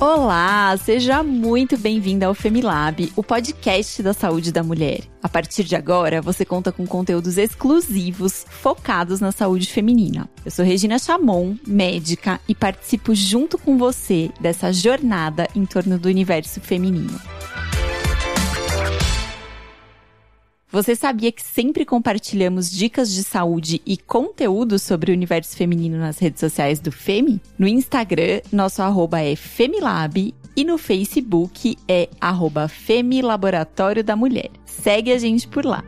Olá, seja muito bem-vinda ao Femilab, o podcast da saúde da mulher. A partir de agora, você conta com conteúdos exclusivos focados na saúde feminina. Eu sou Regina Chamon, médica, e participo junto com você dessa jornada em torno do universo feminino. Você sabia que sempre compartilhamos dicas de saúde e conteúdo sobre o universo feminino nas redes sociais do Femi? No Instagram, nosso arroba é Femilab e no Facebook é arroba Femilaboratório da Mulher. Segue a gente por lá.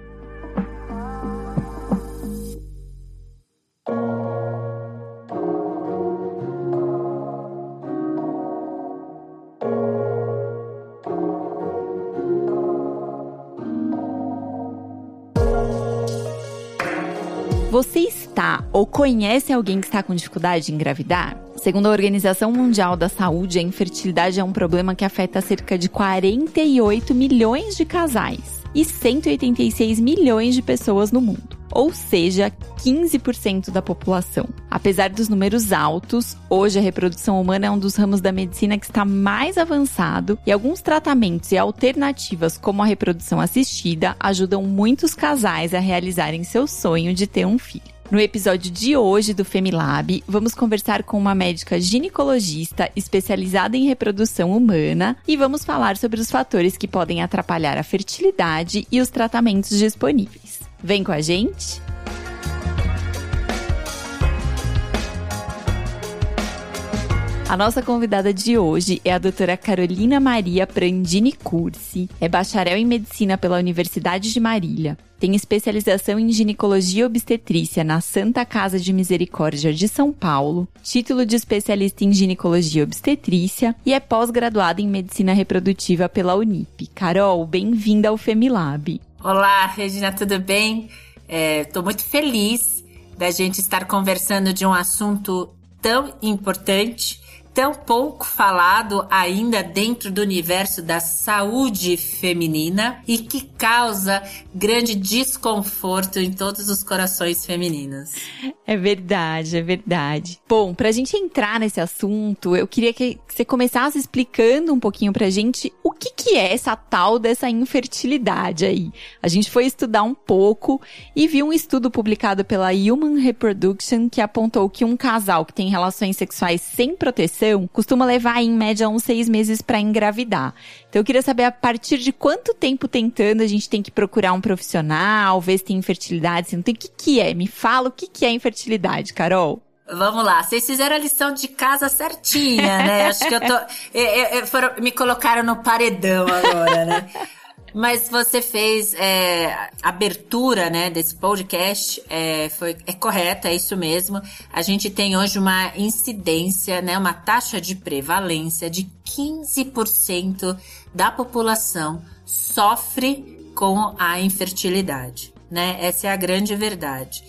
Você está ou conhece alguém que está com dificuldade de engravidar? Segundo a Organização Mundial da Saúde, a infertilidade é um problema que afeta cerca de 48 milhões de casais e 186 milhões de pessoas no mundo ou seja, 15% da população. Apesar dos números altos, hoje a reprodução humana é um dos ramos da medicina que está mais avançado e alguns tratamentos e alternativas, como a reprodução assistida, ajudam muitos casais a realizarem seu sonho de ter um filho. No episódio de hoje do Femilab, vamos conversar com uma médica ginecologista especializada em reprodução humana e vamos falar sobre os fatores que podem atrapalhar a fertilidade e os tratamentos disponíveis. Vem com a gente? A nossa convidada de hoje é a doutora Carolina Maria Prandini Cursi. É bacharel em medicina pela Universidade de Marília. Tem especialização em ginecologia obstetrícia na Santa Casa de Misericórdia de São Paulo, título de especialista em ginecologia obstetrícia e é pós-graduada em medicina reprodutiva pela Unip. Carol, bem-vinda ao Femilab. Olá, Regina, tudo bem? Estou é, muito feliz da gente estar conversando de um assunto tão importante tão pouco falado ainda dentro do universo da saúde feminina e que causa grande desconforto em todos os corações femininos. É verdade, é verdade. Bom, pra gente entrar nesse assunto, eu queria que você começasse explicando um pouquinho pra gente o que que é essa tal dessa infertilidade aí. A gente foi estudar um pouco e viu um estudo publicado pela Human Reproduction que apontou que um casal que tem relações sexuais sem proteção costuma levar em média uns seis meses para engravidar. Então eu queria saber a partir de quanto tempo tentando a gente tem que procurar um profissional, ver se tem infertilidade, se não tem. O que, que é? Me fala o que, que é infertilidade, Carol. Vamos lá, vocês fizeram a lição de casa certinha, né? Acho que eu tô. É, é, foram, me colocaram no paredão agora, né? Mas você fez é, abertura, né, desse podcast, é, foi, é correta, é isso mesmo. A gente tem hoje uma incidência, né, uma taxa de prevalência de 15% da população sofre com a infertilidade, né? Essa é a grande verdade.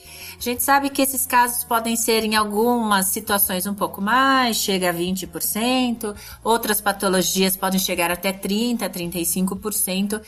A gente sabe que esses casos podem ser em algumas situações um pouco mais, chega a 20%, outras patologias podem chegar até 30, 35%,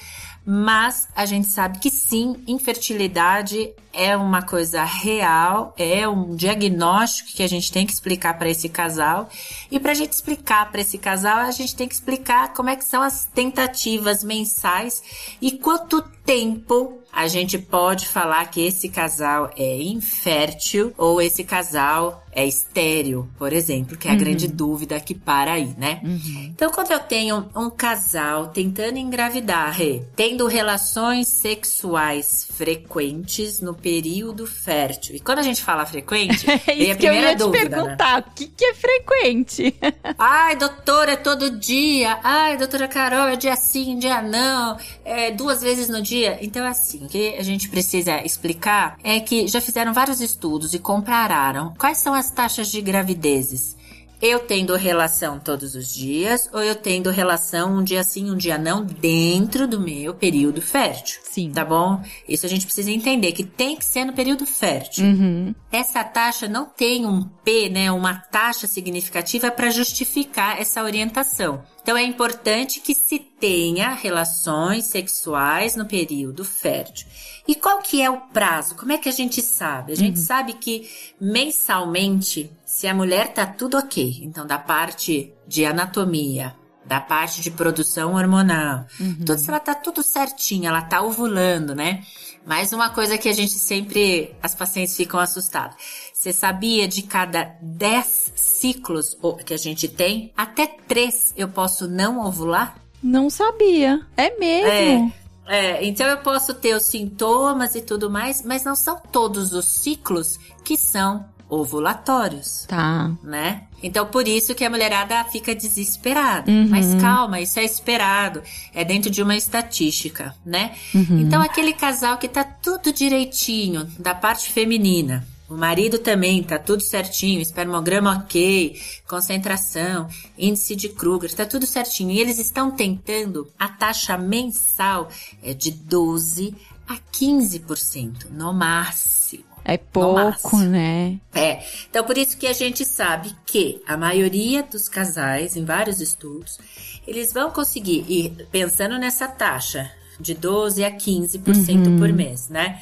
mas a gente sabe que sim, infertilidade é uma coisa real, é um diagnóstico que a gente tem que explicar para esse casal. E para a gente explicar para esse casal, a gente tem que explicar como é que são as tentativas mensais e quanto tempo a gente pode falar que esse casal é infértil ou esse casal é estéreo, por exemplo, que é a uhum. grande dúvida que para aí, né? Uhum. Então, quando eu tenho um casal tentando engravidar, tendo relações sexuais frequentes no período fértil. E quando a gente fala frequente, é isso a que eu ia dúvida, te né? perguntar, né? o que, que é frequente? Ai, doutora, é todo dia. Ai, doutora Carol, é dia sim, dia não. É duas vezes no dia. Então, é assim, o que a gente precisa explicar é que já fizeram vários estudos e compararam quais são as taxas de gravidezes eu tendo relação todos os dias ou eu tendo relação um dia sim, um dia não dentro do meu período fértil. Sim. Tá bom? Isso a gente precisa entender que tem que ser no período fértil. Uhum. Essa taxa não tem um P, né, uma taxa significativa para justificar essa orientação. Então é importante que se tenha relações sexuais no período fértil. E qual que é o prazo? Como é que a gente sabe? A gente uhum. sabe que mensalmente, se a mulher tá tudo ok, então da parte de anatomia, da parte de produção hormonal, uhum. tudo, se ela tá tudo certinho, ela tá ovulando, né? Mais uma coisa que a gente sempre, as pacientes ficam assustadas. Você sabia de cada 10 ciclos que a gente tem, até 3 eu posso não ovular? Não sabia. É mesmo? É. É, então eu posso ter os sintomas e tudo mais, mas não são todos os ciclos que são ovulatórios. Tá. Né? Então por isso que a mulherada fica desesperada. Uhum. Mas calma, isso é esperado. É dentro de uma estatística, né? Uhum. Então aquele casal que tá tudo direitinho da parte feminina, o marido também tá tudo certinho, espermograma ok, concentração, índice de Kruger, tá tudo certinho. E eles estão tentando, a taxa mensal é de 12 a 15%, no máximo. É pouco, né? É. Então, por isso que a gente sabe que a maioria dos casais, em vários estudos, eles vão conseguir ir pensando nessa taxa de 12 a 15% uhum. por mês, né?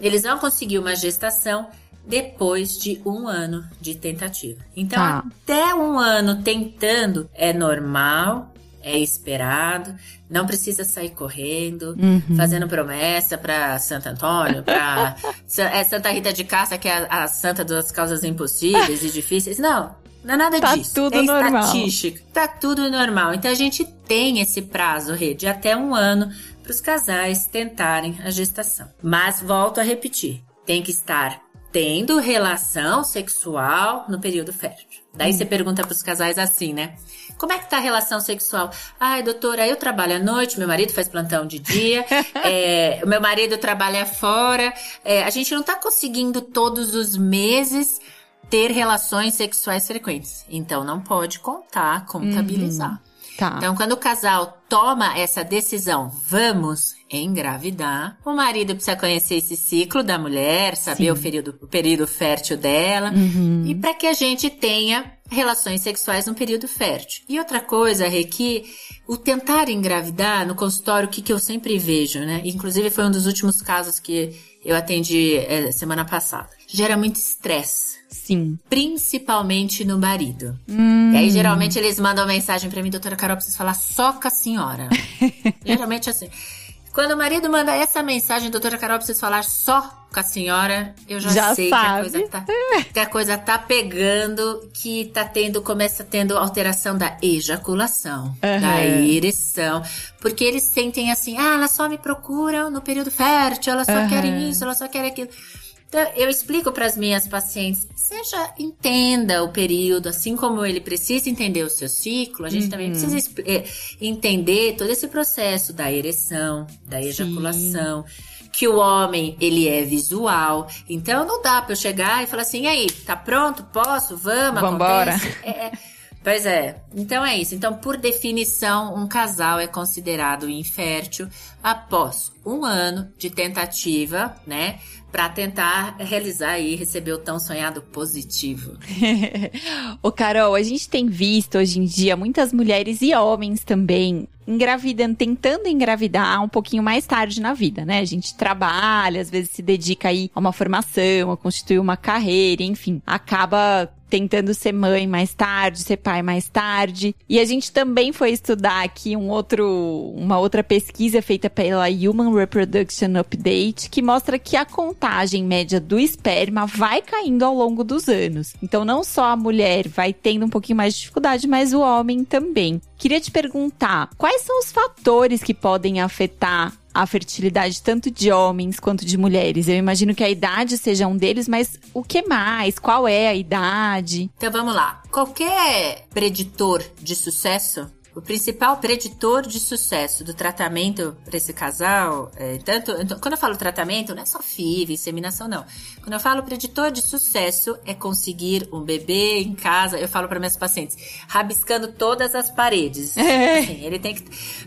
Eles vão conseguir uma gestação depois de um ano de tentativa. Então, tá. até um ano tentando é normal, é esperado, não precisa sair correndo, uhum. fazendo promessa para Santo Antônio, para é Santa Rita de Cássia, que é a, a santa das causas impossíveis e difíceis. Não, não é nada tá disso. Tudo é normal. estatística. Tá tudo normal. Então a gente tem esse prazo, Rê, de até um ano para os casais tentarem a gestação. Mas volto a repetir, tem que estar tendo relação sexual no período fértil. Daí hum. você pergunta para os casais assim, né? Como é que tá a relação sexual? Ai, doutora, eu trabalho à noite, meu marido faz plantão de dia, é, meu marido trabalha fora, é, a gente não tá conseguindo todos os meses ter relações sexuais frequentes. Então não pode contar, contabilizar. Uhum. Tá. Então, quando o casal toma essa decisão, vamos engravidar, o marido precisa conhecer esse ciclo da mulher, saber o período, o período fértil dela, uhum. e para que a gente tenha relações sexuais no período fértil. E outra coisa, Rê, que o tentar engravidar no consultório, o que, que eu sempre vejo, né? Inclusive foi um dos últimos casos que eu atendi é, semana passada. Gera muito estresse Sim. Principalmente no marido. Hum. E aí, geralmente, eles mandam mensagem para mim, doutora Carol, preciso falar só com a senhora. geralmente assim. Quando o marido manda essa mensagem, doutora Carol, preciso falar só com a senhora, eu já, já sei sabe. que a, coisa tá, que a coisa tá pegando, que tá tendo, começa tendo alteração da ejaculação, uhum. da ereção. Porque eles sentem assim, ah, elas só me procuram no período fértil, elas só uhum. querem isso, elas só querem aquilo. Então, eu explico para as minhas pacientes, seja entenda o período, assim como ele precisa entender o seu ciclo, a gente uhum. também precisa é, entender todo esse processo da ereção, da ejaculação. Sim. Que o homem, ele é visual. Então, não dá para eu chegar e falar assim, e aí, tá pronto? Posso? Vamos? Vambora. É, é, Pois é. Então é isso. Então, por definição, um casal é considerado infértil após um ano de tentativa, né? para tentar realizar e receber o tão sonhado positivo. Ô Carol, a gente tem visto hoje em dia muitas mulheres e homens também engravidando, tentando engravidar um pouquinho mais tarde na vida, né? A gente trabalha, às vezes se dedica aí a uma formação, a constituir uma carreira, enfim, acaba tentando ser mãe mais tarde, ser pai mais tarde. E a gente também foi estudar aqui um outro, uma outra pesquisa feita pela Human Reproduction Update que mostra que a contagem média do esperma vai caindo ao longo dos anos. Então não só a mulher vai tendo um pouquinho mais de dificuldade, mas o homem também. Queria te perguntar, quais são os fatores que podem afetar a fertilidade tanto de homens quanto de mulheres. Eu imagino que a idade seja um deles, mas o que mais? Qual é a idade? Então vamos lá. Qualquer preditor de sucesso o principal preditor de sucesso do tratamento para esse casal, é, tanto então, quando eu falo tratamento, não é só FIV, inseminação, não. Quando eu falo preditor de sucesso, é conseguir um bebê em casa. Eu falo para minhas pacientes, rabiscando todas as paredes. É. Assim, ele tem que,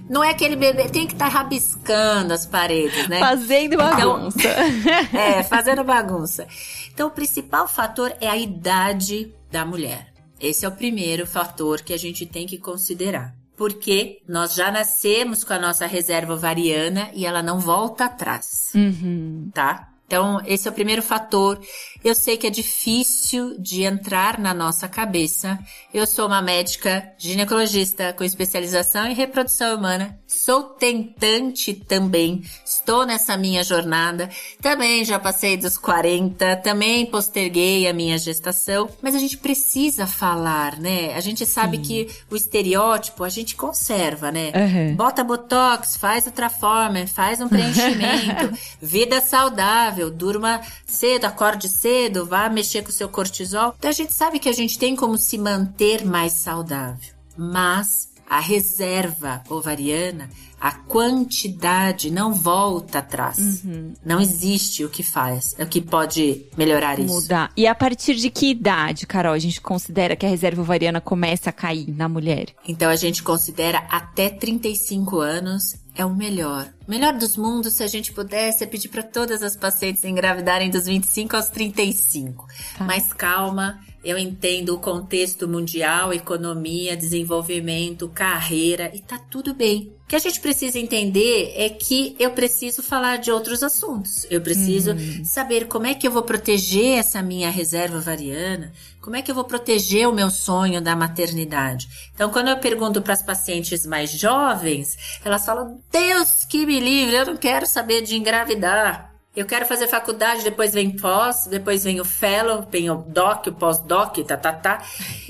não é aquele bebê tem que estar tá rabiscando as paredes, né? Fazendo então, bagunça. Então, é, fazendo bagunça. Então, o principal fator é a idade da mulher. Esse é o primeiro fator que a gente tem que considerar. Porque nós já nascemos com a nossa reserva ovariana e ela não volta atrás, Uhum. tá? Então, esse é o primeiro fator. Eu sei que é difícil de entrar na nossa cabeça. Eu sou uma médica ginecologista com especialização em reprodução humana. Sou tentante também. Estou nessa minha jornada. Também já passei dos 40, também posterguei a minha gestação. Mas a gente precisa falar, né? A gente sabe que o estereótipo a gente conserva, né? Uhum. Bota botox, faz ultraformer, faz um preenchimento, vida saudável, durma cedo, acorde cedo, vá mexer com o seu cortisol. Então a gente sabe que a gente tem como se manter mais saudável. Mas a reserva ovariana, a quantidade não volta atrás. Não existe o que faz, o que pode melhorar isso. Mudar. E a partir de que idade, Carol, a gente considera que a reserva ovariana começa a cair na mulher? Então a gente considera até 35 anos é o melhor. O melhor dos mundos, se a gente pudesse, é pedir para todas as pacientes engravidarem dos 25 aos 35. Tá. Mas calma, eu entendo o contexto mundial, economia, desenvolvimento, carreira e tá tudo bem. O que a gente precisa entender é que eu preciso falar de outros assuntos. Eu preciso saber como é que eu vou proteger essa minha reserva ovariana, como é que eu vou proteger o meu sonho da maternidade. Então, quando eu pergunto para as pacientes mais jovens, elas falam: Deus que me livre, eu não quero saber de engravidar. Eu quero fazer faculdade, depois vem pós, depois vem o fellow, vem o doc, o pós-doc, tá, tá, tá.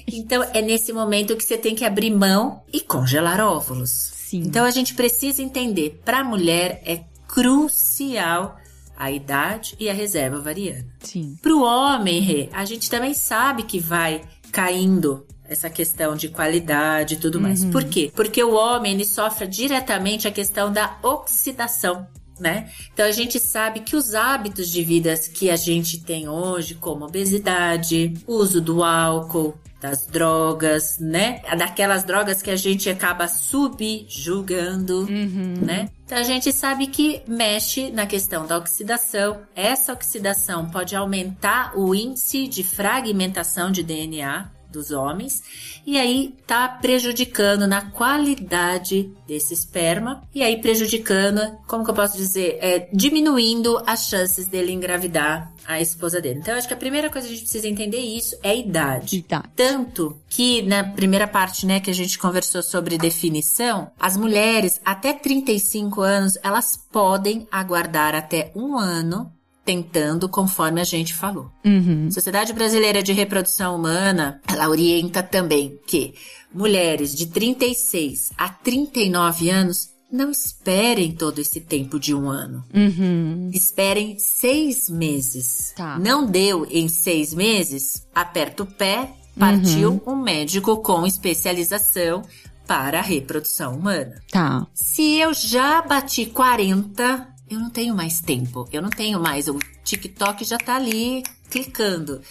Então, é nesse momento que você tem que abrir mão e congelar óvulos. Sim. Então, a gente precisa entender, para a mulher é crucial a idade e a reserva ovariana. Sim. Para o homem, Rê, a gente também sabe que vai caindo essa questão de qualidade e tudo mais. Por quê? Porque o homem ele sofre diretamente a questão da oxidação. Né? Então a gente sabe que os hábitos de vida que a gente tem hoje, como obesidade, uso do álcool, das drogas, né? Daquelas drogas que a gente acaba subjugando, né? Então a gente sabe que mexe na questão da oxidação. Essa oxidação pode aumentar o índice de fragmentação de DNA dos homens e aí tá prejudicando na qualidade desse esperma e aí prejudicando, como que eu posso dizer, é, diminuindo as chances dele engravidar a esposa dele. Então eu acho que a primeira coisa que a gente precisa entender isso é a idade. Idade. Tanto que na primeira parte, né, que a gente conversou sobre definição, as mulheres até 35 anos, elas podem aguardar até um ano tentando conforme a gente falou. Uhum. Sociedade Brasileira de Reprodução Humana, ela orienta também que mulheres de 36 a 39 anos não esperem todo esse tempo de um ano. Uhum. Esperem seis meses. Tá. Não deu em seis meses? Aperta o pé, partiu um médico com especialização para a reprodução humana. Tá. Se eu já bati 40, eu não tenho mais tempo. Eu não tenho mais. O TikTok já tá ali clicando.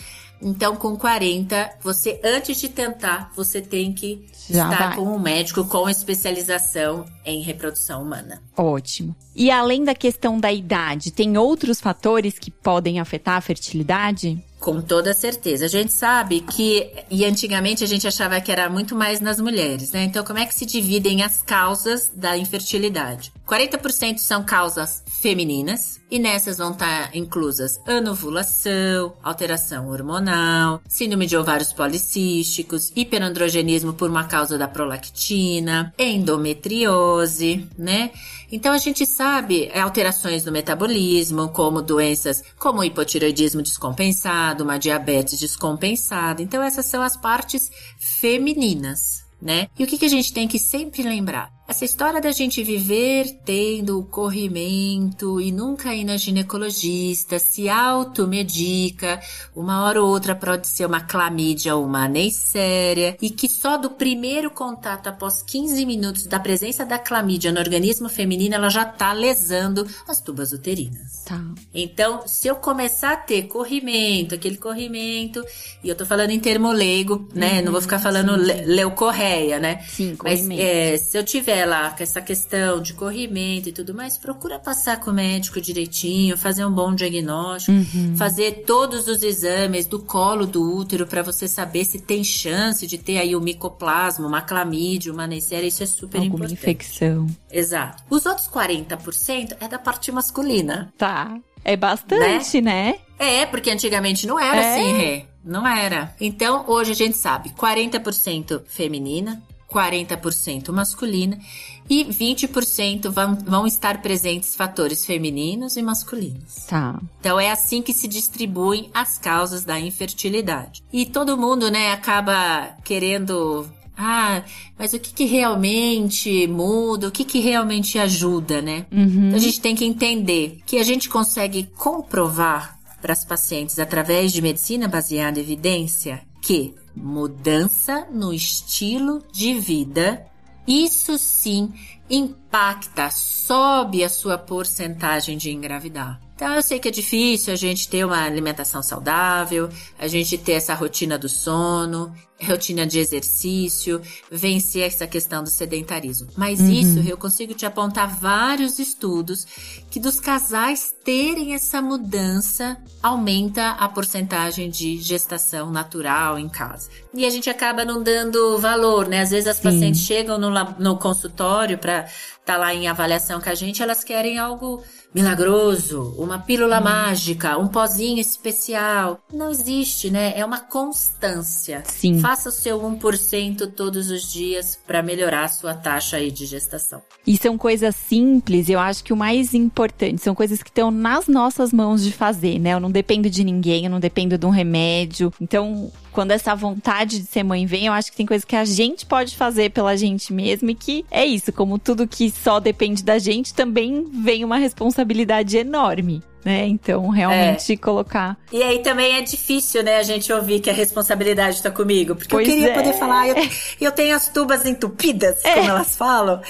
Então, com 40, você, antes de tentar, você tem que Já estar vai. com um médico com especialização em reprodução humana. Ótimo. E além da questão da idade, tem outros fatores que podem afetar a fertilidade? Com toda certeza. A gente sabe que, e antigamente a gente achava que era muito mais nas mulheres, né? Então, como é que se dividem as causas da infertilidade? 40% são causas femininas, e nessas vão estar inclusas anovulação, alteração hormonal, síndrome de ovários policísticos, hiperandrogenismo por uma causa da prolactina, endometriose, né? Então a gente sabe é, alterações no metabolismo, como doenças como hipotireoidismo descompensado, uma diabetes descompensada. Então essas são as partes femininas, né? E o que, que a gente tem que sempre lembrar? Essa história da gente viver tendo o corrimento e nunca ir na ginecologista, se automedica, uma hora ou outra pode ser uma clamídia ou uma neisséria, e que só do primeiro contato após 15 minutos da presença da clamídia no organismo feminino, ela já tá lesando as tubas uterinas. Tá. Então, se eu começar a ter corrimento, aquele corrimento, e eu tô falando em termo leigo, né? Não vou ficar falando le leucorreia, né? Sim, Mas corrimento. é, se eu tiver lá com essa questão de corrimento e tudo mais, procura passar com o médico direitinho, fazer um bom diagnóstico, uhum. fazer todos os exames do colo do útero para você saber se tem chance de ter aí o micoplasma, uma clamídia, uma neisseria, isso é super Alguma importante. infecção. Exato. Os outros 40% é da parte masculina. Tá. É bastante, né? né? É, porque antigamente não era é. assim, Rê. Não era. Então, hoje a gente sabe, 40% feminina, 40% masculina e 20% vão, vão estar presentes fatores femininos e masculinos. Tá. Então é assim que se distribuem as causas da infertilidade. E todo mundo, né, acaba querendo ah, mas o que, que realmente muda, o que, que realmente ajuda, né? Uhum. Então a gente tem que entender que a gente consegue comprovar para as pacientes através de medicina baseada em evidência que mudança no estilo de vida, isso sim impacta, sobe a sua porcentagem de engravidar. Então eu sei que é difícil a gente ter uma alimentação saudável, a gente ter essa rotina do sono, rotina de exercício, vencer essa questão do sedentarismo. Mas uhum. isso eu consigo te apontar vários estudos que dos casais terem essa mudança aumenta a porcentagem de gestação natural em casa. E a gente acaba não dando valor, né? Às vezes as Sim. pacientes chegam no, no consultório para estar tá lá em avaliação com a gente, elas querem algo milagroso, uma pílula hum. mágica, um pozinho especial. Não existe, né? É uma constância. Sim. Faça o seu 1% todos os dias para melhorar a sua taxa aí de gestação. E são coisas simples, eu acho que o mais importante, são coisas que estão nas nossas mãos de fazer, né? Eu não dependo de ninguém, eu não dependo de um remédio. Então, quando essa vontade de ser mãe vem, eu acho que tem coisas que a gente pode fazer pela gente mesmo e que é isso, como tudo que só depende da gente, também vem uma responsabilidade enorme. Né? Então, realmente é. colocar. E aí também é difícil, né, a gente ouvir que a responsabilidade está comigo. Porque pois eu queria é. poder falar, eu, eu tenho as tubas entupidas, é. como elas falam.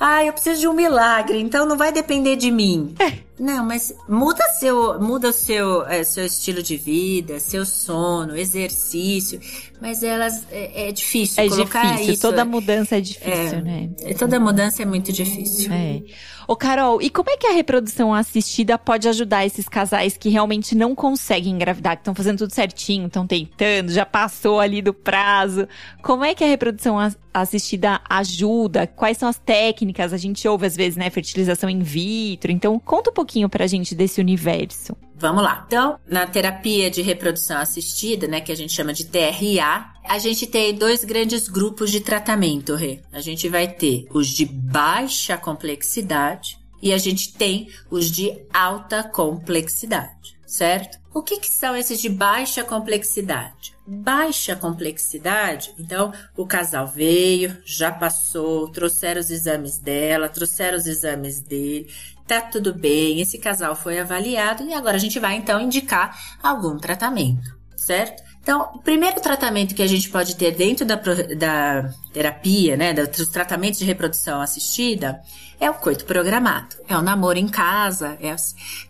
Ah, eu preciso de um milagre, então não vai depender de mim. É. Não, mas muda seu, muda seu, é, seu estilo de vida, seu sono, exercício. Mas elas é, é difícil é difícil. isso. Toda mudança é difícil, é, né? Toda mudança é muito difícil. É. Ô, Carol, e como é que a reprodução assistida pode ajudar esses casais que realmente não conseguem engravidar, que estão fazendo tudo certinho, estão tentando, já passou ali do prazo? Como é que a reprodução assistida ajuda? Quais são as técnicas? A gente ouve às vezes, né, fertilização in vitro. Então, conta um pouquinho pra gente desse universo. Vamos lá. Então, na terapia de reprodução assistida, né, que a gente chama de TRA, a gente tem dois grandes grupos de tratamento, Rê. A gente vai ter os de baixa complexidade e a gente tem os de alta complexidade, certo? O que, que são esses de baixa complexidade? Baixa complexidade, então o casal veio, já passou, trouxeram os exames dela, trouxeram os exames dele, tá tudo bem, esse casal foi avaliado e agora a gente vai então indicar algum tratamento, certo? Então, o primeiro tratamento que a gente pode ter dentro da, da terapia, né, dos tratamentos de reprodução assistida, é o coito programado, é o namoro em casa. É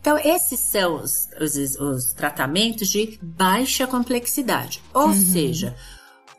Então, esses são os, os, os, tratamentos de baixa complexidade, ou uhum. seja,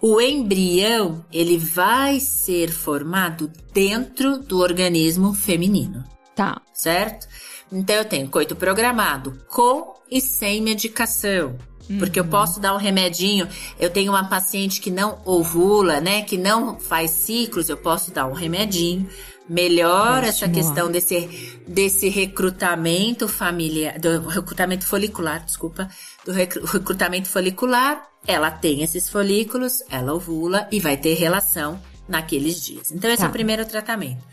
o embrião ele vai ser formado dentro do organismo feminino. Tá. Certo? Então eu tenho coito programado com e sem medicação. Uhum. Porque eu uhum. posso dar um remedinho. Eu tenho uma paciente que não ovula, né? Que não faz ciclos, eu posso dar um remedinho. Melhora essa questão desse, desse recrutamento familiar, do recrutamento folicular, desculpa, do recrutamento folicular. Ela tem esses folículos, ela ovula e vai ter relação naqueles dias. Então, esse tá. é o tá. primeiro tratamento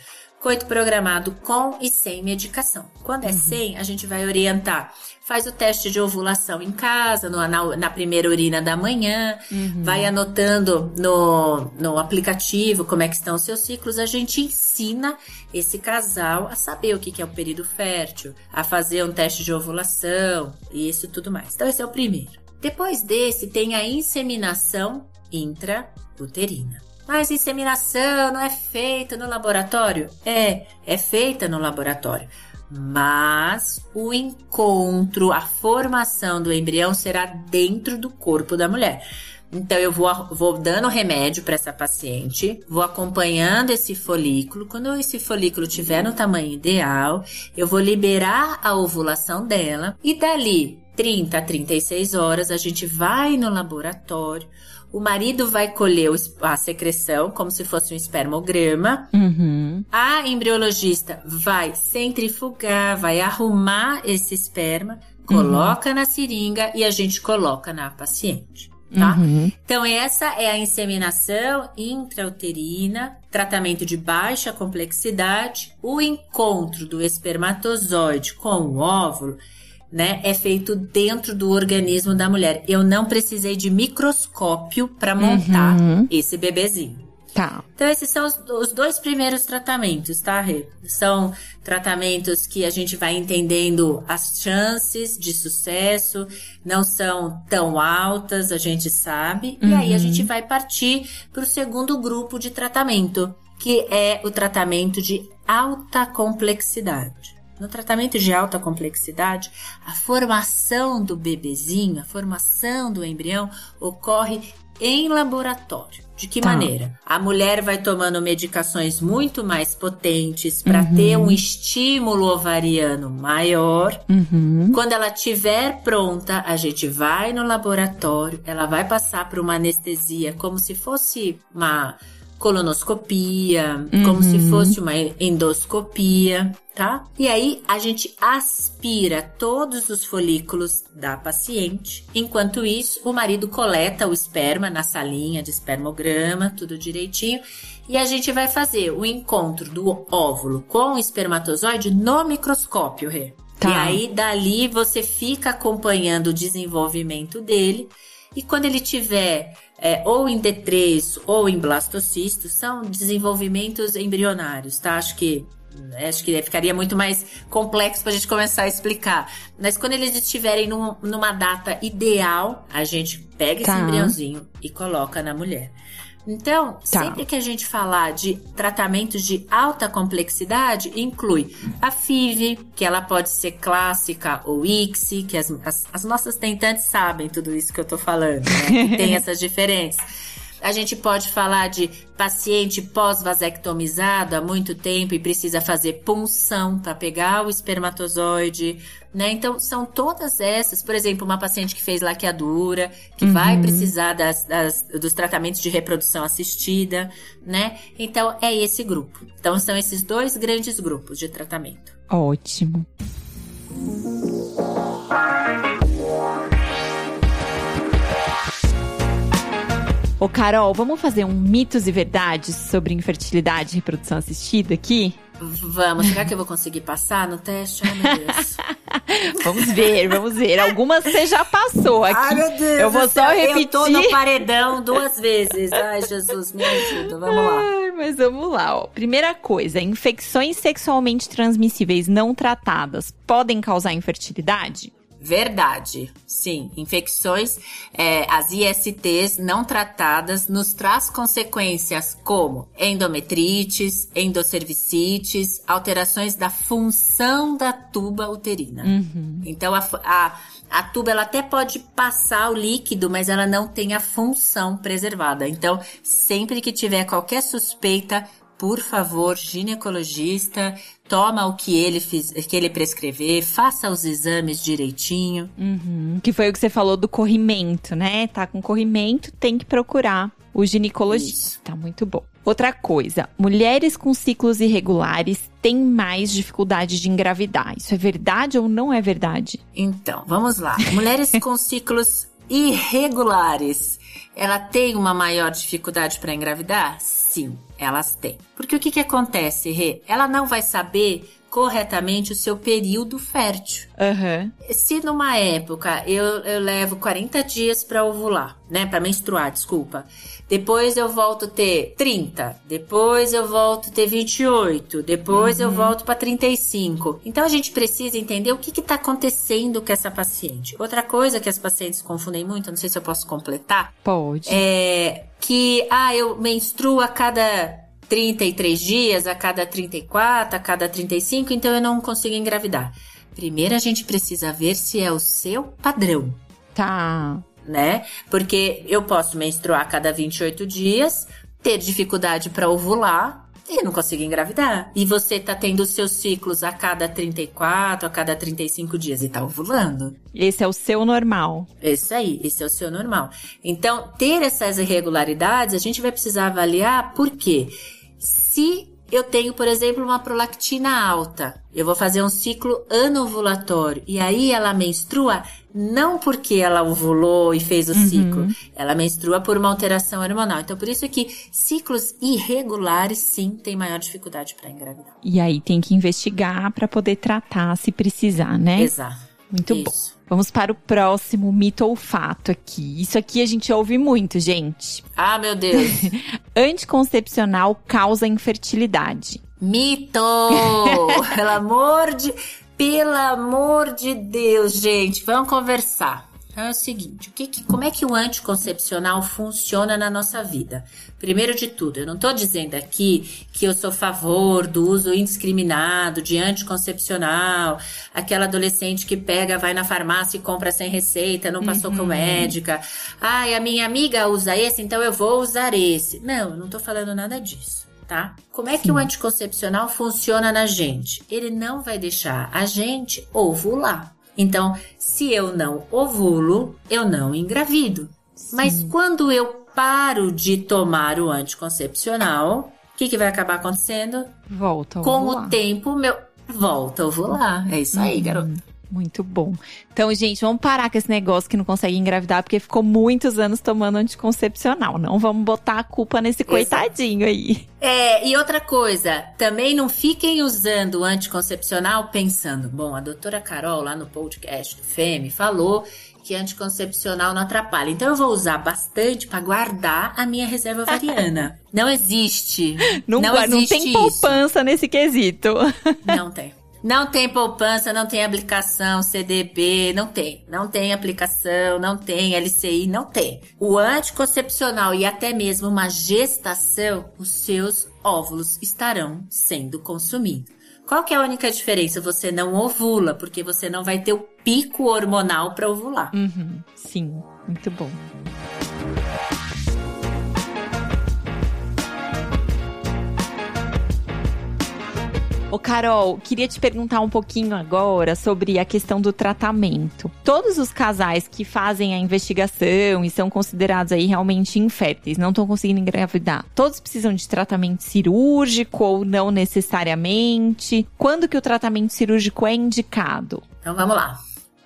coito programado com e sem medicação. Quando é uhum. sem, a gente vai orientar. Faz o teste de ovulação em casa, no, na, na, primeira urina da manhã, uhum. vai anotando no, no aplicativo como é que estão os seus ciclos. A gente ensina esse casal a saber o que, que é o período fértil, a fazer um teste de ovulação e isso tudo mais. Então, esse é o primeiro. Depois desse, tem a inseminação intrauterina. Mas inseminação não é feita no laboratório? É, é feita no laboratório. Mas o encontro, a formação do embrião será dentro do corpo da mulher. Então eu vou, vou dando remédio para essa paciente, vou acompanhando esse folículo. Quando esse folículo tiver no tamanho ideal, eu vou liberar a ovulação dela e dali 30 a 36 horas a gente vai no laboratório. O marido vai colher a secreção como se fosse um espermograma. Uhum. A embriologista vai centrifugar, vai arrumar esse esperma, coloca uhum. na seringa e a gente coloca na paciente. Tá? Uhum. Então, essa é a inseminação intrauterina, tratamento de baixa complexidade. O encontro do espermatozoide com o óvulo né, é feito dentro do organismo da mulher. Eu não precisei de microscópio para montar uhum. esse bebezinho. Tá. Então, esses são os, os, dois primeiros tratamentos, tá, Rê? São tratamentos que a gente vai entendendo as chances de sucesso, não são tão altas, a gente sabe. Uhum. E aí a uhum. gente vai partir para o segundo grupo de tratamento, que é o tratamento de alta complexidade. No tratamento de alta complexidade, a formação do bebezinho, a formação do embrião ocorre em laboratório. De que tá. maneira? A mulher vai tomando medicações muito mais potentes para uhum. ter um estímulo ovariano maior. Uhum. Quando ela estiver pronta, a gente vai no laboratório, ela vai passar por uma anestesia como se fosse uma colonoscopia, uhum. como se uhum. fosse uma endoscopia, tá? E aí a gente aspira todos os folículos da paciente. Enquanto isso, o marido coleta o esperma na salinha de espermograma, tudo direitinho. E a gente vai fazer o encontro do óvulo com o espermatozoide no microscópio, Rê. Tá. E aí, dali, você fica acompanhando o desenvolvimento dele. E quando ele tiver é, ou em D3 ou em blastocisto, são desenvolvimentos embrionários, tá? Acho que né, acho que ficaria muito mais complexo para a gente começar a explicar. Mas quando eles estiverem num, numa data ideal, a gente pega tá. esse embriãozinho e coloca na mulher. Então, tá. sempre que a gente falar de tratamentos de alta complexidade, inclui a FIV, que ela pode ser clássica ou ICSI, que as, as, as nossas tentantes sabem tudo isso que eu tô falando, né? Tem essas diferenças. A gente pode falar de paciente pós-vasectomizado há muito tempo e precisa fazer punção para pegar o espermatozoide, né? Então, são todas essas. Por exemplo, uma paciente que fez laqueadura, que uhum. vai precisar das, das, dos tratamentos de reprodução assistida, né? Então, é esse grupo. Então, são esses dois grandes grupos de tratamento. Ótimo. Ô, Carol, vamos fazer um mitos e verdades sobre infertilidade e reprodução assistida aqui? Vamos, será que eu vou conseguir passar no teste? Ai, meu Deus. vamos ver, vamos ver. Algumas você já passou aqui. Ai, meu Deus. Eu vou só repetir. Eu tô no paredão duas vezes. Ai, Jesus, me ajuda. Vamos lá. Ai, mas vamos lá, ó. Primeira coisa, infecções sexualmente transmissíveis não tratadas podem causar infertilidade? Verdade, sim. Infecções, é, as ISTs não tratadas nos traz consequências como endometrites, endocervicites, alterações da função da tuba uterina. Uhum. Então, a, a, a tuba ela até pode passar o líquido, mas ela não tem a função preservada. Então, sempre que tiver qualquer suspeita, por favor, ginecologista, toma o que ele, fiz, que ele prescrever, faça os exames direitinho. Uhum. Que foi o que você falou do corrimento, né? Tá com corrimento, tem que procurar o ginecologista. Tá muito bom. Outra coisa, mulheres com ciclos irregulares têm mais dificuldade de engravidar. Isso é verdade ou não é verdade? Então, vamos lá. Mulheres com ciclos irregulares, ela tem uma maior dificuldade para engravidar? Sim, elas têm. Porque o que, que acontece, Rê? Ela não vai saber corretamente o seu período fértil. Uhum. Se numa época eu, eu levo 40 dias para ovular, né? Para menstruar, desculpa. Depois eu volto a ter 30, depois eu volto a ter 28, depois uhum. eu volto para 35. Então a gente precisa entender o que está acontecendo com essa paciente. Outra coisa que as pacientes confundem muito, não sei se eu posso completar. Pode. É que, ah, eu menstruo a cada 33 dias, a cada 34, a cada 35, então eu não consigo engravidar. Primeiro a gente precisa ver se é o seu padrão. Tá. né? Porque eu posso menstruar a cada 28 dias, ter dificuldade para ovular e não consigo engravidar. E você tá tendo seus ciclos a cada 34, a cada 35 dias e tá ovulando. Esse é o seu normal. Isso aí, esse é o seu normal. Então, ter essas irregularidades, a gente vai precisar avaliar por quê. Se eu tenho, por exemplo, uma prolactina alta. Eu vou fazer um ciclo anovulatório e aí ela menstrua não porque ela ovulou e fez o uhum. ciclo, ela menstrua por uma alteração hormonal. Então, por isso que ciclos irregulares sim têm maior dificuldade para engravidar. E aí tem que investigar para poder tratar se precisar, né? Exato. Muito isso. bom. Vamos para o próximo mito ou fato aqui. Isso aqui a gente ouve muito, gente. Ah, meu Deus. Anticoncepcional causa infertilidade. Mito! pelo amor de, pelo amor de Deus, gente, vamos conversar. Então é o seguinte, o que, que, como é que o anticoncepcional funciona na nossa vida? Primeiro de tudo, eu não estou dizendo aqui que eu sou a favor do uso indiscriminado de anticoncepcional, aquela adolescente que pega, vai na farmácia e compra sem receita, não passou uhum. com médica. Ai, a minha amiga usa esse, então eu vou usar esse. Não, eu não estou falando nada disso. Tá? Como é que Sim. o anticoncepcional funciona na gente? Ele não vai deixar a gente ovular. Então, se eu não ovulo, eu não engravido. Sim. Mas quando eu paro de tomar o anticoncepcional, o que, que vai acabar acontecendo? Volta a ovular. Com o tempo, meu. Volta a ovular. É isso aí, hum. garoto. Muito bom. Então, gente, vamos parar com esse negócio que não consegue engravidar, porque ficou muitos anos tomando anticoncepcional. Não vamos botar a culpa nesse coitadinho aí. É, e outra coisa, também não fiquem usando o anticoncepcional pensando, bom, a doutora Carol lá no podcast do FEME falou que anticoncepcional não atrapalha. Então eu vou usar bastante para guardar a minha reserva ovariana. não existe. Não, não, existe não tem poupança nesse quesito. Não tem. Não tem poupança, não tem aplicação CDB, não tem. Não tem aplicação, não tem LCI, não tem. O anticoncepcional e até mesmo uma gestação, os seus óvulos estarão sendo consumidos. Qual que é a única diferença? Você não ovula, porque você não vai ter o pico hormonal para ovular. Uhum, sim, muito bom. Ô Carol, queria te perguntar um pouquinho agora sobre a questão do tratamento. Todos os casais que fazem a investigação e são considerados aí realmente inférteis, não estão conseguindo engravidar, todos precisam de tratamento cirúrgico ou não necessariamente? Quando que o tratamento cirúrgico é indicado? Então vamos lá.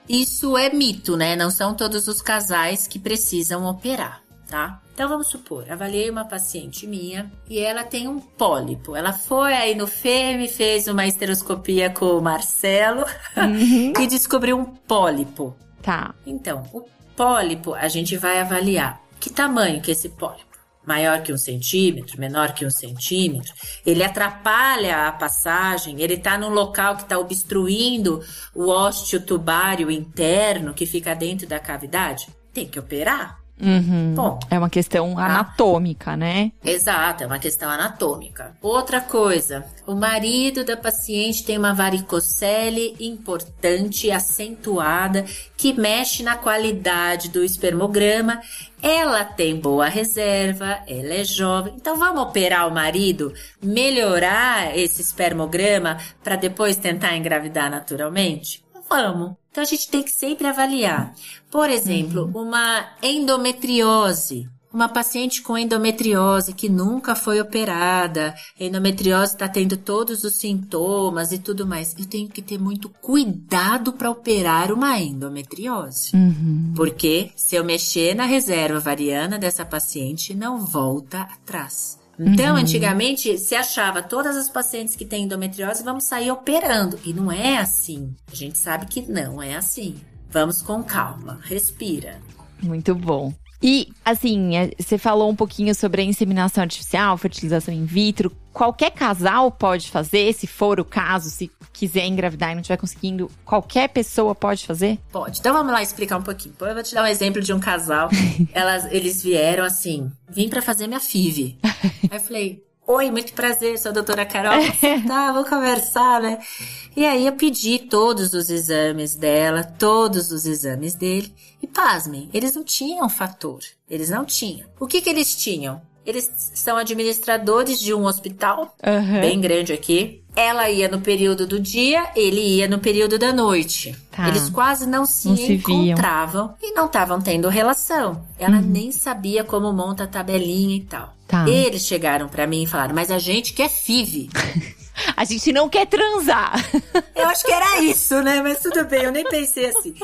Isso é mito, né? Não são todos os casais que precisam operar, tá? Então vamos supor, avaliei uma paciente minha e ela tem um pólipo. Ela foi aí no FEM, fez uma esteroscopia com o Marcelo uhum. e descobriu um pólipo. Tá. Então, o pólipo a gente vai avaliar que tamanho que é esse pólipo. Maior que um centímetro, menor que um centímetro, ele atrapalha a passagem, ele está num local que está obstruindo o ósteo tubário interno que fica dentro da cavidade. Tem que operar. Uhum. Bom, é uma questão tá? anatômica, né? Exato, é uma questão anatômica. Outra coisa, o marido da paciente tem uma varicocele importante, acentuada, que mexe na qualidade do espermograma. Ela tem boa reserva, ela é jovem. Então vamos operar o marido, melhorar esse espermograma para depois tentar engravidar naturalmente? Vamos. Então a gente tem que sempre avaliar. Por exemplo, uhum. uma endometriose. Uma paciente com endometriose que nunca foi operada, endometriose está tendo todos os sintomas e tudo mais. Eu tenho que ter muito cuidado para operar uma endometriose. Uhum. Porque se eu mexer na reserva variana dessa paciente, não volta atrás. Então, uhum. antigamente, se achava todas as pacientes que têm endometriose, vamos sair operando. E não é assim. A gente sabe que não é assim. Vamos com calma, respira. Muito bom. E, assim, é, você falou um pouquinho sobre a inseminação artificial, fertilização in vitro. Qualquer casal pode fazer, se for o caso, se quiser engravidar e não estiver conseguindo, qualquer pessoa pode fazer? Pode. Então vamos lá explicar um pouquinho. Eu vou te dar um exemplo de um casal. Elas, eles vieram assim, vim para fazer minha FIV. Aí eu falei, Oi, muito prazer, sou a doutora Carol. tá, vamos conversar, né? E aí eu pedi todos os exames dela, todos os exames dele. E pasmem, eles não tinham fator. Eles não tinham. O que que eles tinham? Eles são administradores de um hospital Uhum. bem grande aqui. Ela ia no período do dia, ele ia no período da noite. Tá. Eles quase não se Não se encontravam e não estavam tendo relação. Ela nem sabia como monta a tabelinha e tal. Uhum. Tá. Eles chegaram pra mim e falaram: "Mas a gente quer FIV". A gente não quer transar. Eu acho que era isso, né? Mas tudo bem, eu nem pensei assim.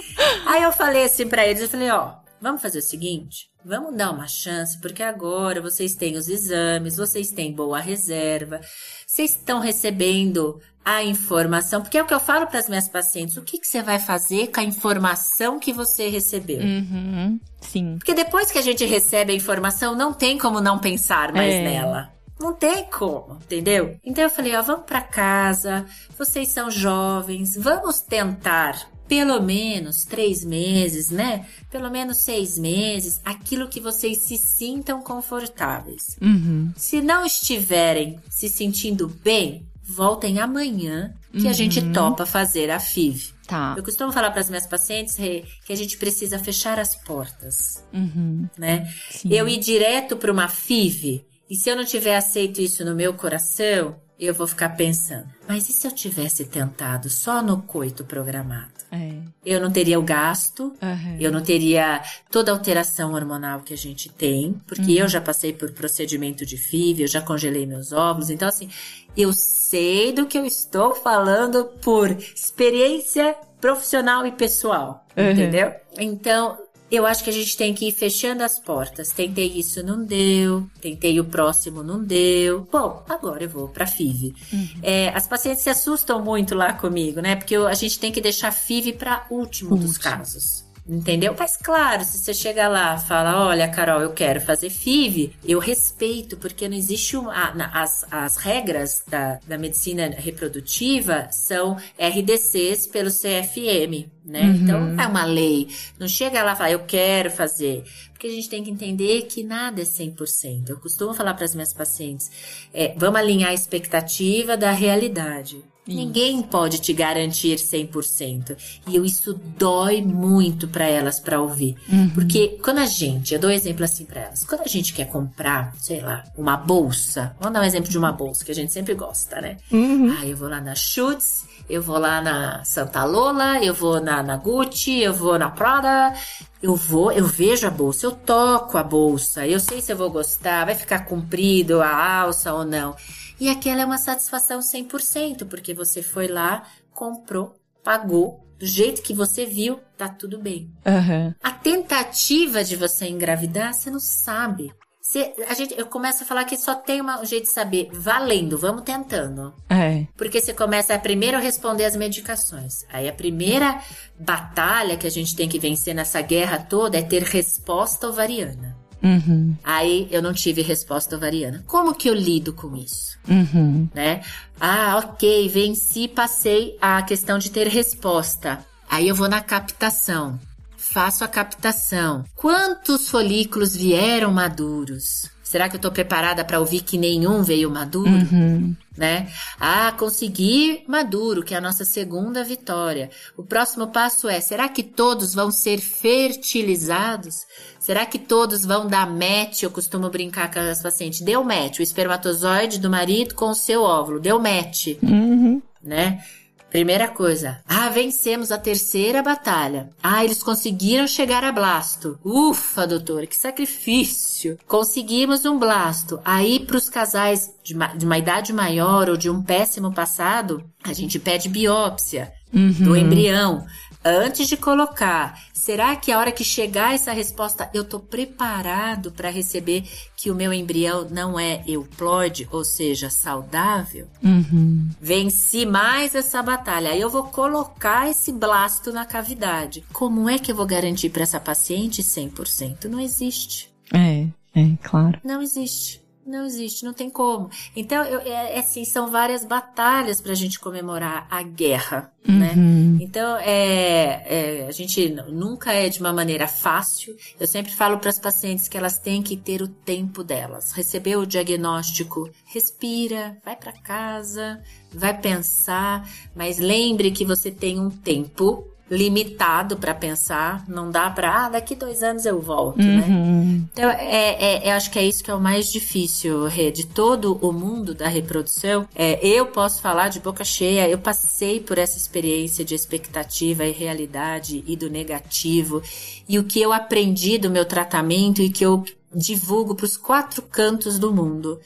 Aí eu falei assim pra eles, eu falei, ó, vamos fazer o seguinte, vamos dar uma chance, porque agora vocês têm os exames, vocês têm boa reserva, vocês estão recebendo a informação, porque é o que eu falo para as minhas pacientes, o que, que você vai fazer com a informação que você recebeu? Uhum. Sim. Porque depois que a gente recebe a informação, não tem como não pensar mais É. nela. Não tem como, entendeu? Então eu falei, ó, vamos pra casa, vocês são jovens, vamos tentar pelo menos três meses, né? Pelo menos seis meses, aquilo que vocês se sintam confortáveis. Uhum. Se não estiverem se sentindo bem, voltem amanhã que a gente topa fazer a FIV. Tá. Eu costumo falar para as minhas pacientes Rê, que a gente precisa fechar as portas, Uhum. né? Sim. Eu ir direto para uma FIV e se eu não tiver aceito isso no meu coração, eu vou ficar pensando, mas e se eu tivesse tentado só no coito programado? É. Eu não teria o gasto, Uhum. eu não teria toda a alteração hormonal que a gente tem, porque eu já passei por procedimento de FIV, eu já congelei meus óvulos, então assim, eu sei do que eu estou falando por experiência profissional e pessoal, Uhum. entendeu? Então, eu acho que a gente tem que ir fechando as portas. Tentei isso, não deu. Tentei o próximo, não deu. Bom, agora eu vou pra FIV. É, as pacientes se assustam muito lá comigo, né? Porque a gente tem que deixar FIV pra último dos Último. casos. Entendeu? Mas claro, se você chega lá e fala, olha, Carol, eu quero fazer FIV, eu respeito, porque não existe uma. a- as, as regras da, da medicina reprodutiva são RDCs pelo CFM, né? Uhum. Então é uma lei. Não chega lá e fala, eu quero fazer. Porque a gente tem que entender que nada é 100%. Eu costumo falar para as minhas pacientes, é, vamos alinhar a expectativa da realidade. Ninguém pode te garantir 100%. E eu- isso dói muito para elas para ouvir. Porque quando a gente, eu dou um exemplo assim para elas, quando a gente quer comprar, sei lá, uma bolsa, vamos dar um exemplo de uma bolsa que a gente sempre gosta, né? Uhum. Ah, eu vou lá na Schutz, eu vou lá na Santa Lola, eu vou na, na Gucci, eu vou na Prada. Eu vou, eu vejo a bolsa, eu toco a bolsa, eu sei se eu vou gostar, vai ficar comprido a alça ou não. E aquela é uma satisfação 100%, porque você foi lá, comprou, pagou, do jeito que você viu, tá tudo bem. Uhum. A tentativa de você engravidar, você não sabe. Você- a gente, eu começo a falar que só tem uma- um jeito de saber, valendo, vamos tentando. É. Porque você começa a primeiro responder as medicações. Aí a primeira batalha que a gente tem que vencer nessa guerra toda é ter resposta ovariana. Uhum. Aí eu não tive resposta ovariana. Como que eu lido com isso? Uhum. Né? Ah, ok, venci, passei a questão de ter resposta. Aí eu vou na captação. Faço a captação. Quantos folículos vieram maduros? Será que eu tô preparada para ouvir que nenhum veio maduro? Uhum. né? Ah, consegui maduro, que é a nossa segunda vitória. O próximo passo é: será que todos vão ser fertilizados? Será que todos vão dar match? Eu costumo brincar com as pacientes: deu match, o espermatozoide do marido com o seu óvulo, deu match, Uhum. né? Primeira coisa, ah, vencemos a terceira batalha. Ah, eles conseguiram chegar a blasto. Ufa, doutor, que sacrifício. Conseguimos um blasto. Aí, para os casais de, ma- de uma idade maior ou de um péssimo passado, a gente pede biópsia do embrião antes de colocar. Será que a hora que chegar essa resposta, eu tô preparado para receber que o meu embrião não é euplode, ou seja, saudável? Uhum. Venci mais essa batalha. Aí eu vou colocar esse blasto na cavidade. Como é que eu vou garantir para essa paciente 100%? Não existe. É, é, claro. Não existe. Não existe, não tem como. Então, eu, é, é assim, são várias batalhas para a gente comemorar a guerra, né? Uhum. Então, é, é, a gente nunca é de uma maneira fácil. Eu sempre falo para as pacientes que elas têm que ter o tempo delas. Receber o diagnóstico, respira, vai para casa, vai pensar, mas lembre que você tem um tempo limitado para pensar, não dá para, ah, daqui dois anos eu volto, né? Uhum. Então, é, é, eu acho que é isso que é o mais difícil, Rê, de todo o mundo da reprodução. É, eu posso falar de boca cheia, eu passei por essa experiência de expectativa e realidade e do negativo, e o que eu aprendi do meu tratamento e que eu divulgo para os quatro cantos do mundo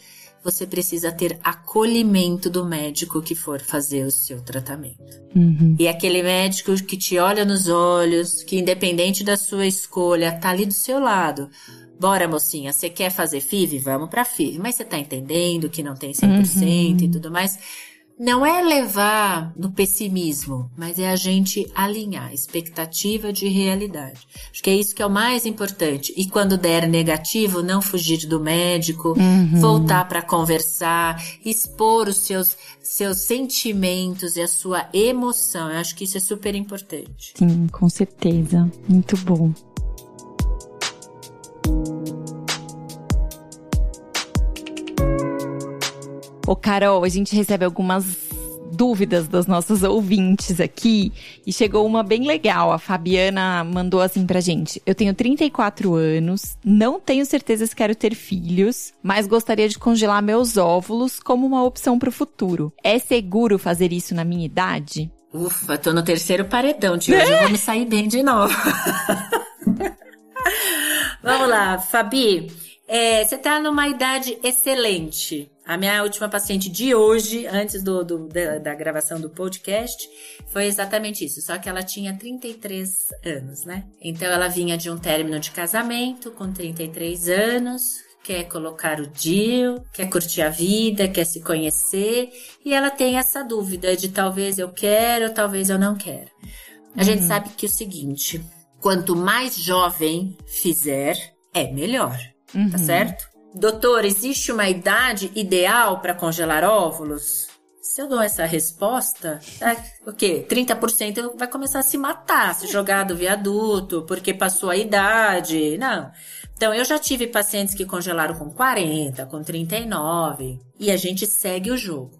você precisa ter acolhimento do médico que for fazer o seu tratamento. Uhum. E aquele médico que te olha nos olhos, que independente da sua escolha, tá ali do seu lado. Bora, mocinha, você quer fazer FIV? Vamos pra FIV. Mas você tá entendendo que não tem 100% Uhum. e tudo mais. Não é levar no pessimismo, mas é a gente alinhar expectativa de realidade. Acho que é isso que é o mais importante. E quando der negativo, não fugir do médico, Uhum. voltar para conversar, expor os seus seus sentimentos e a sua emoção. Eu acho que isso é super importante. Sim, com certeza. Muito bom. Ô, Carol, a gente recebe algumas dúvidas das nossas ouvintes aqui e chegou uma bem legal. A Fabiana mandou assim pra gente: Eu tenho 34 anos, não tenho certeza se quero ter filhos, mas gostaria de congelar meus óvulos como uma opção pro futuro. É seguro fazer isso na minha idade? Ufa, tô no terceiro paredão de hoje, eu vou me sair bem de novo. Vamos lá, Fabi. É, você tá numa idade excelente. A minha última paciente de hoje, antes do, do- da, da gravação do podcast, foi exatamente isso. Só que ela tinha 33 anos, né? Então ela vinha de um término de casamento com 33 anos, quer colocar o DIU, quer curtir a vida, quer se conhecer, e ela tem essa dúvida de talvez eu quero, talvez eu não quero. A gente sabe que o seguinte, quanto mais jovem fizer, é melhor, tá certo? Doutor, existe uma idade ideal para congelar óvulos? Se eu dou essa resposta, tá, o quê? 30% vai começar a se matar, se jogar do viaduto, porque passou a idade. Não. Então, eu já tive pacientes que congelaram com 40, com 39, e a gente segue o jogo.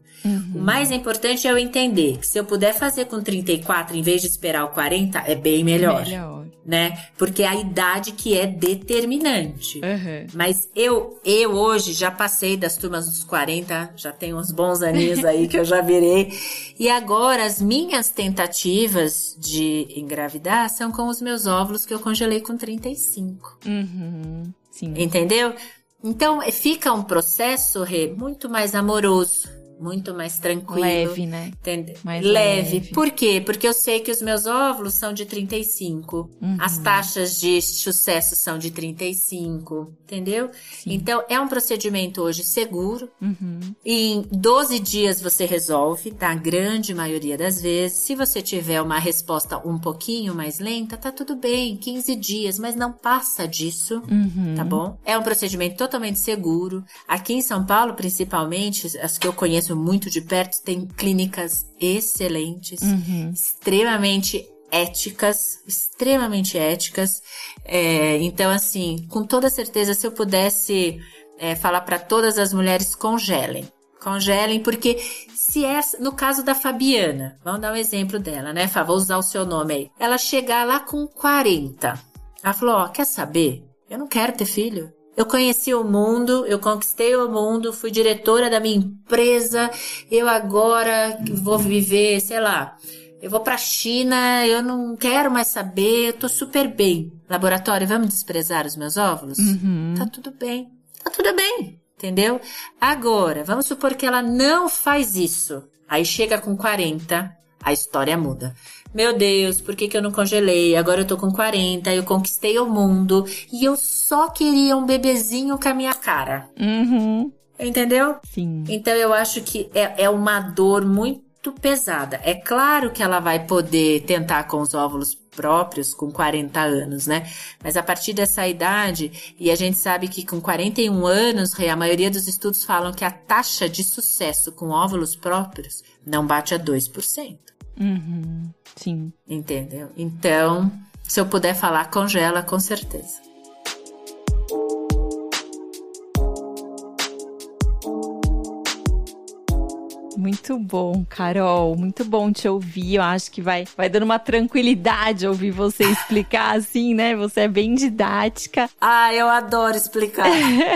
O mais importante é eu entender que se eu puder fazer com 34 em vez de esperar o 40, é bem melhor, Melhor. Né? Porque é a idade que é determinante. Aham. Mas eu, eu hoje já passei das turmas dos 40, já tenho uns bons aninhos aí que eu já virei. E agora as minhas tentativas de engravidar são com os meus óvulos que eu congelei com 35. Uhum. Sim. Entendeu? Então fica um processo, Rê, muito mais amoroso, muito mais tranquilo. Leve, né? Entende? Mais leve. leve. Por quê? Porque eu sei que os meus óvulos são de 35. Uhum. As taxas de sucesso são de 35. Entendeu? Sim. Então, é um procedimento hoje seguro. Uhum. Em 12 dias você resolve, na grande maioria das vezes. Se você tiver uma resposta um pouquinho mais lenta, tá tudo bem, 15 dias, mas não passa disso, Uhum. tá bom? É um procedimento totalmente seguro. Aqui em São Paulo, principalmente, as que eu conheço muito de perto, tem clínicas excelentes, Uhum. extremamente éticas, extremamente éticas. É, então, assim, com toda certeza, se eu pudesse é, falar para todas as mulheres, congelem. Congelem, porque se é, no caso da Fabiana, vamos dar um exemplo dela, né, Fá? Vou usar o seu nome aí. Ela chegar lá com 40. Ela falou, ó, quer saber? Eu não quero ter filho. Eu conheci o mundo, eu conquistei o mundo, fui diretora da minha empresa, eu agora vou viver, sei lá, eu vou pra China, eu não quero mais saber, eu tô super bem. Laboratório, vamos desprezar os meus óvulos? Uhum. Tá tudo bem. Tá tudo bem. Entendeu? Agora, vamos supor que ela não faz isso. Aí chega com 40, a história muda. Meu Deus, por que, que eu não congelei? Agora eu tô com 40, eu conquistei o mundo e eu só queria um bebezinho com a minha cara. Uhum. Entendeu? Sim. Então eu acho que é, é uma dor muito muito pesada. É claro que ela vai poder tentar com os óvulos próprios com 40 anos, né? Mas a partir dessa idade, e a gente sabe que com 41 anos, a maioria dos estudos falam que a taxa de sucesso com óvulos próprios não bate a 2%. Uhum, sim. Entendeu? Então, se eu puder falar, congela com certeza. Muito bom, Carol. Muito bom te ouvir. Eu acho que vai, vai dando uma tranquilidade ouvir você explicar assim, né? Você é bem didática. Ah, eu adoro explicar.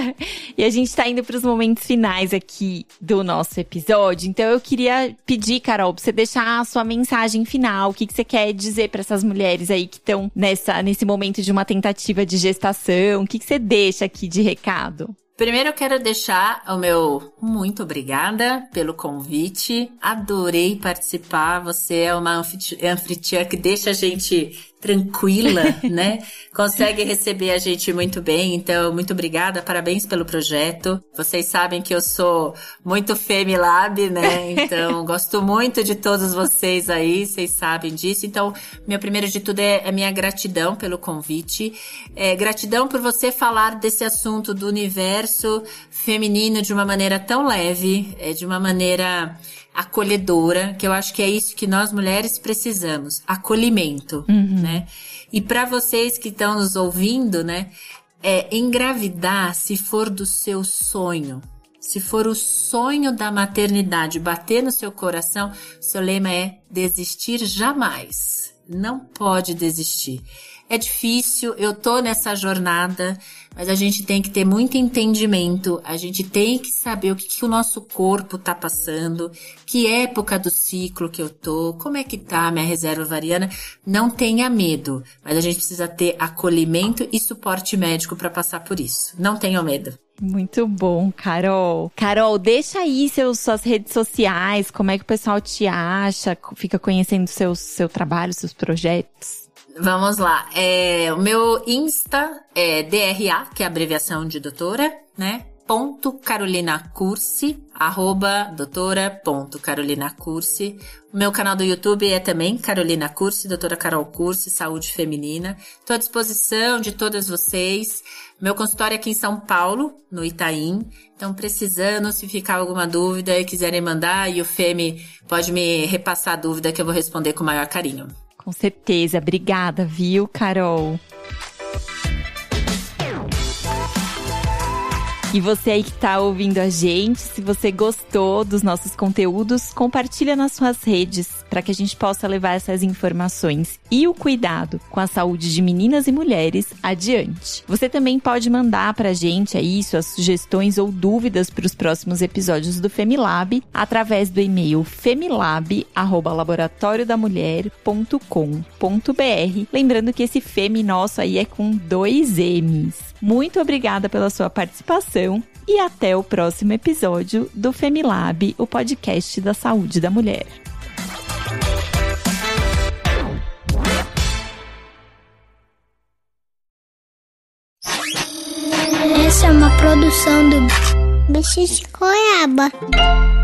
e a gente tá indo para os momentos finais aqui do nosso episódio. Então eu queria pedir, Carol, pra você deixar a sua mensagem final. O que, que você quer dizer para essas mulheres aí que estão nessa nesse momento de uma tentativa de gestação? O que, que você deixa aqui de recado? Primeiro eu quero deixar o meu muito obrigada pelo convite. Adorei participar. Você é uma anfitriã que deixa a gente tranquila, né? Consegue receber a gente muito bem. Então, muito obrigada, parabéns pelo projeto. Vocês sabem que eu sou muito Femilab, né? Então, gosto muito de todos vocês aí, vocês sabem disso. Então, meu primeiro de tudo é a é minha gratidão pelo convite. É, gratidão por você falar desse assunto do universo feminino de uma maneira tão leve, é, de uma maneira acolhedora, que eu acho que é isso que nós mulheres precisamos, acolhimento, uhum. né? E para vocês que estão nos ouvindo, né, é engravidar se for do seu sonho. Se for o sonho da maternidade bater no seu coração, seu lema é desistir jamais. Não pode desistir. É difícil, eu tô nessa jornada, mas a gente tem que ter muito entendimento, a gente tem que saber o que, que o nosso corpo tá passando, que época do ciclo que eu tô, como é que tá a minha reserva ovariana. Não tenha medo, mas a gente precisa ter acolhimento e suporte médico para passar por isso. Não tenha medo. Muito bom, Carol. Carol, deixa aí seus, suas redes sociais, como é que o pessoal te acha, fica conhecendo seu, seu trabalho, seus projetos. Vamos lá. É, o meu Insta é DRA, que é abreviação de doutora, né? Ponto Carolina Cursi, arroba doutora ponto Carolina Cursi. O meu canal do YouTube é também Carolina Cursi, doutora Carol Cursi, saúde feminina. Estou à disposição de todas vocês. Meu consultório é aqui em São Paulo, no Itaim. Então, precisando, se ficar alguma dúvida e quiserem mandar, e o Femi pode me repassar a dúvida que eu vou responder com o maior carinho. Com certeza. Obrigada, viu, Carol? E você aí que está ouvindo a gente, se você gostou dos nossos conteúdos, compartilha nas suas redes para que a gente possa levar essas informações e o cuidado com a saúde de meninas e mulheres adiante. Você também pode mandar para a gente aí suas sugestões ou dúvidas para os próximos episódios do Femilab através do e-mail femilab@laboratoriodamulher.com.br. Lembrando que esse Femi nosso aí é com dois M's. Muito obrigada pela sua participação e até o próximo episódio do Femilab, o podcast da saúde da mulher. Essa é uma produção do Bicho de Goiaba.